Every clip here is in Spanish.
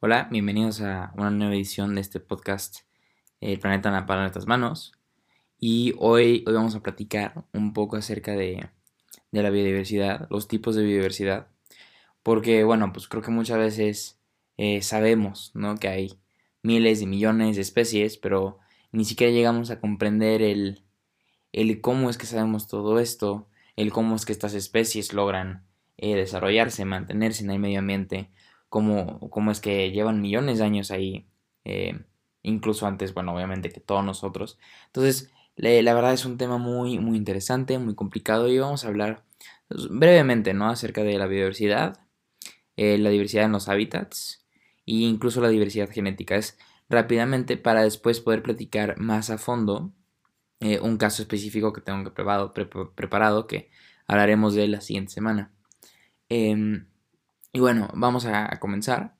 Hola, bienvenidos a una nueva edición de este podcast El planeta en la palma de nuestras manos. Y hoy, hoy vamos a platicar un poco acerca de, la biodiversidad, los tipos de biodiversidad. Porque, bueno, pues creo que muchas veces eh, sabemos ¿no? que hay miles y millones de especies, pero ni siquiera llegamos a comprender el, el cómo es que sabemos todo esto, el cómo es que estas especies logran eh, desarrollarse, mantenerse en el medio ambiente cómo, es que llevan millones de años ahí, eh, incluso antes, bueno, obviamente que todos nosotros. Entonces, la verdad es un tema muy, muy interesante, muy complicado y vamos a hablar brevemente, ¿no? Acerca de la biodiversidad, eh, la diversidad en los hábitats e incluso la diversidad genética. Es rápidamente para después poder platicar más a fondo eh, un caso específico que tengo preparado, preparado que hablaremos de la siguiente semana. Em, y bueno, vamos a, comenzar.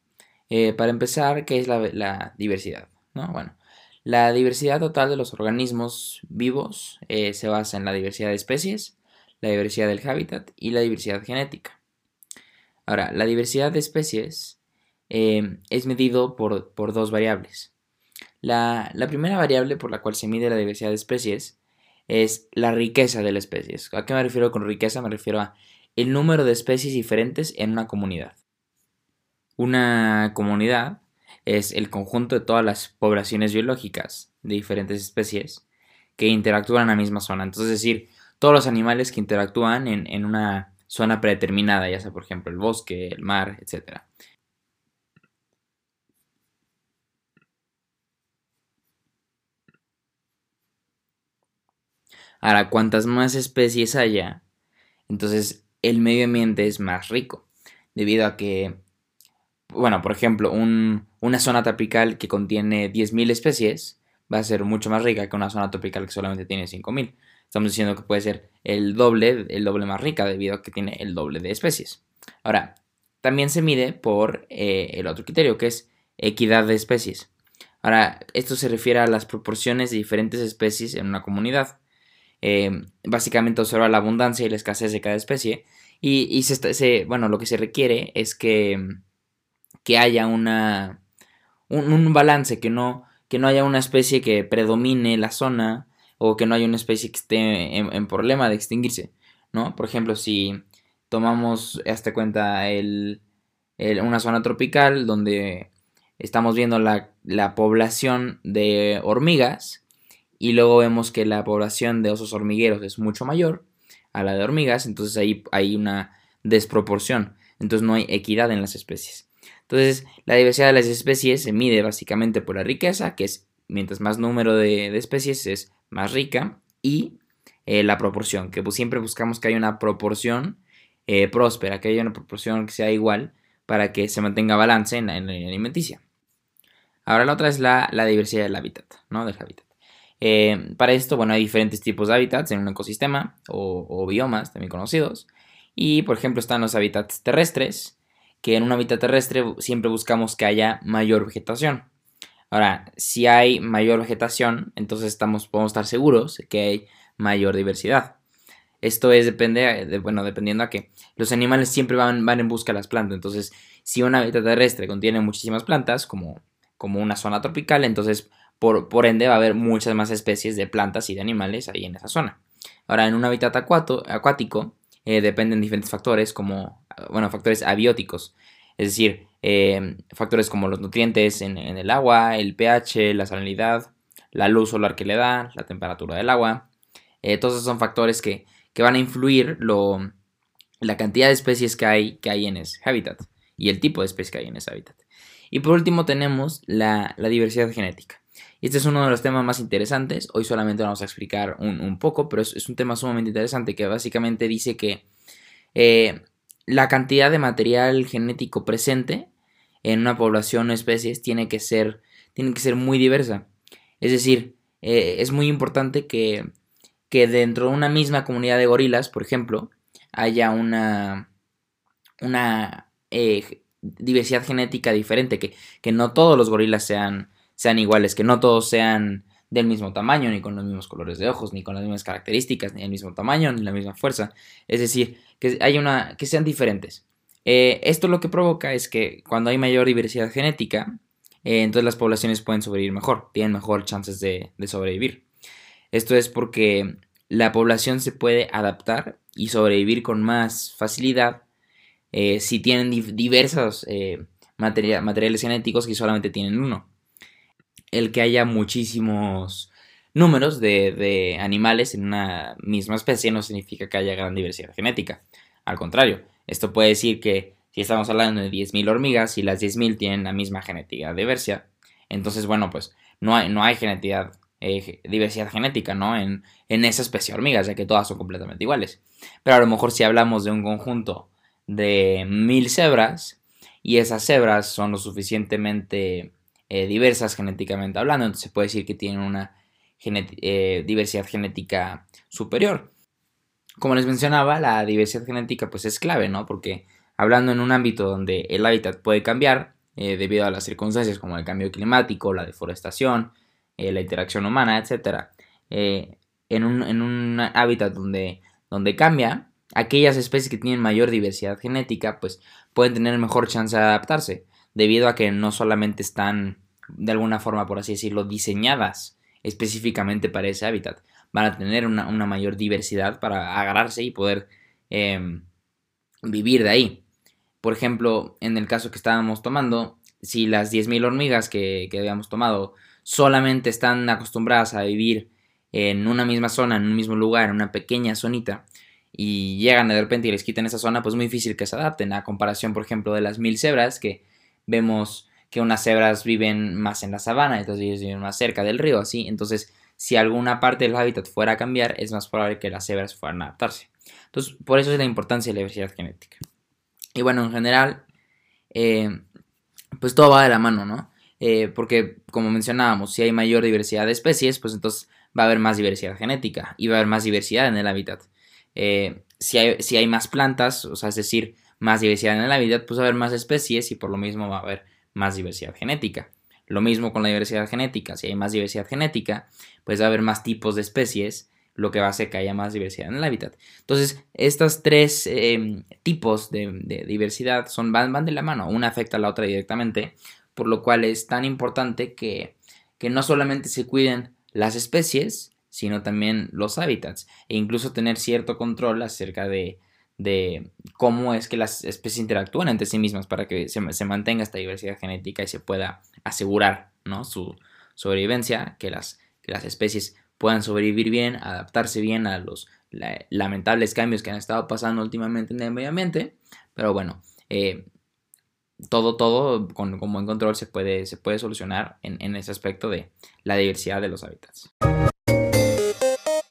Eh, para empezar, ¿qué es la, diversidad? ¿No? Bueno, la diversidad total de los organismos vivos eh, se basa en la diversidad de especies, la diversidad del hábitat y la diversidad genética. Ahora, la diversidad de especies eh, es medido por, dos variables. La, la, primera variable por la cual se mide la diversidad de especies es la riqueza de la especie. ¿A qué me refiero con riqueza? Me refiero a el número de especies diferentes en una comunidad. Una comunidad es el conjunto de todas las poblaciones biológicas de diferentes especies que interactúan en la misma zona. Entonces, es decir, todos los animales que interactúan en, una zona predeterminada, ya sea por ejemplo el bosque, el mar, etc. Ahora, cuantas más especies haya, entonces el medio ambiente es más rico, debido a que, bueno, por ejemplo, una zona tropical que contiene 10.000 especies va a ser mucho más rica que una zona tropical que solamente tiene 5.000. Estamos diciendo que puede ser el doble, el doble más rica debido a que tiene el doble de especies. Ahora, también se mide por eh, el otro criterio, que es equidad de especies. Ahora, esto se refiere a las proporciones de diferentes especies en una comunidad. Eh, básicamente observa la abundancia y la escasez de cada especie. Y, se, bueno, lo que se requiere es que, que haya una, un, balance, que no, que no haya una especie que predomine la zona o que no haya una especie que esté en, problema de extinguirse. ¿no? Por ejemplo, si tomamos hasta cuenta el, una zona tropical donde estamos viendo la, la población de hormigas, y luego vemos que la población de osos hormigueros es mucho mayor a la de hormigas, entonces ahí hay una desproporción, entonces no hay equidad en las especies. Entonces la diversidad de las especies se mide básicamente por la riqueza, que es mientras más número de, especies es más rica, y eh, la proporción, que pues siempre buscamos que haya una proporción eh, próspera, que haya una proporción que sea igual para que se mantenga balance en la, alimenticia. Ahora la otra es la, la diversidad del hábitat, ¿no? Del hábitat. Eh, para esto, bueno, hay diferentes tipos de hábitats en un ecosistema o, biomas también conocidos. Y, por ejemplo, están los hábitats terrestres, que en un hábitat terrestre siempre buscamos que haya mayor vegetación. Ahora, si hay mayor vegetación, entonces estamos, podemos estar seguros que hay mayor diversidad. Esto es depende, de, bueno, dependiendo a que los animales siempre van, van en busca de las plantas. Entonces, si un hábitat terrestre contiene muchísimas plantas, como, como una zona tropical, entonces por, ende va a haber muchas más especies de plantas y de animales ahí en esa zona. Ahora, en un hábitat acuático eh, dependen diferentes factores como, bueno, factores abióticos, es decir, eh, factores como los nutrientes en, el agua, el pH, la salinidad, la luz solar que le da, la temperatura del agua. Eh, todos esos son factores que, van a influir lo, la cantidad de especies que hay, que hay en ese hábitat y el tipo de especies que hay en ese hábitat. Y por último tenemos la diversidad genética. Este es uno de los temas más interesantes. Hoy solamente vamos a explicar un, poco, pero es, un tema sumamente interesante que básicamente dice que eh, la cantidad de material genético presente en una población o especies tiene que ser, tiene que ser muy diversa. Es decir, eh, es muy importante que, que dentro de una misma comunidad de gorilas, por ejemplo, haya una, una eh, diversidad genética diferente, que, que no todos los gorilas sean sean iguales, que no todos sean del mismo tamaño, ni con los mismos colores de ojos, ni con las mismas características, ni el mismo tamaño, ni la misma fuerza. Es decir, que hay una. que sean diferentes. Eh, esto lo que provoca es que cuando hay mayor diversidad genética, eh, entonces las poblaciones pueden sobrevivir mejor, tienen mejor chances de, sobrevivir. Esto es porque la población se puede adaptar y sobrevivir con más facilidad eh, si tienen diversos materiales genéticos que solamente tienen uno. El que haya muchísimos números de, animales en una misma especie no significa que haya gran diversidad genética. Al contrario, esto puede decir que si estamos hablando de 10.000 hormigas y las 10.000 tienen la misma genética diversa, entonces, bueno, pues no hay, no hay eh, diversidad genética, ¿no? En, en esa especie de hormigas, ya que todas son completamente iguales. Pero a lo mejor si hablamos de un conjunto de mil cebras y esas cebras son lo suficientemente eh, diversas genéticamente hablando, entonces se puede decir que tienen una eh, diversidad genética superior. Como les mencionaba, la diversidad genética pues es clave, ¿no? Porque hablando en un ámbito donde el hábitat puede cambiar eh, debido a las circunstancias como el cambio climático, la deforestación, la interacción humana, etc. en, un, hábitat donde, donde cambia, aquellas especies que tienen mayor diversidad genética pues pueden tener mejor chance de adaptarse debido a que no solamente están de alguna forma, por así decirlo, diseñadas específicamente para ese hábitat. Van a tener una, mayor diversidad para agarrarse y poder em, vivir de ahí. Por ejemplo, en el caso que estábamos tomando, si las 10.000 hormigas que, habíamos tomado solamente están acostumbradas a vivir en una misma zona, en un mismo lugar, en una pequeña zonita, y llegan de repente y les quitan esa zona, pues es muy difícil que se adapten. A comparación, por ejemplo, de las mil cebras, que vemos que unas cebras viven más en la sabana, entonces ellos viven más cerca del río, así. Entonces, si alguna parte del hábitat fuera a cambiar, es más probable que las cebras fueran a adaptarse. Entonces, por eso es la importancia de la diversidad genética. Y bueno, en general, eh, pues todo va de la mano, ¿no? Eh, porque, como mencionábamos, si hay mayor diversidad de especies, pues entonces va a haber más diversidad genética y va a haber más diversidad en el hábitat. Eh, si, hay, si hay más plantas, o sea, es decir, más diversidad en el hábitat, pues va a haber más especies y por lo mismo va a haber más diversidad genética. Lo mismo con la diversidad genética. Si hay más diversidad genética, pues va a haber más tipos de especies, lo que va a hacer que haya más diversidad en el hábitat. Entonces, estos tres em, tipos de, diversidad son, van, van, de la mano. Una afecta a la otra directamente, por lo cual es tan importante que, que no solamente se cuiden las especies, sino también los hábitats. E incluso tener cierto control acerca de de cómo es que las especies interactúan entre sí mismas para que se, mantenga esta diversidad genética y se pueda asegurar ¿no? su sobrevivencia, que las, que las especies puedan sobrevivir bien, adaptarse bien a los lamentables cambios que han estado pasando últimamente en el medio ambiente. Pero bueno, eh, todo, todo con, buen control se puede, se puede solucionar en, en ese aspecto de la diversidad de los hábitats.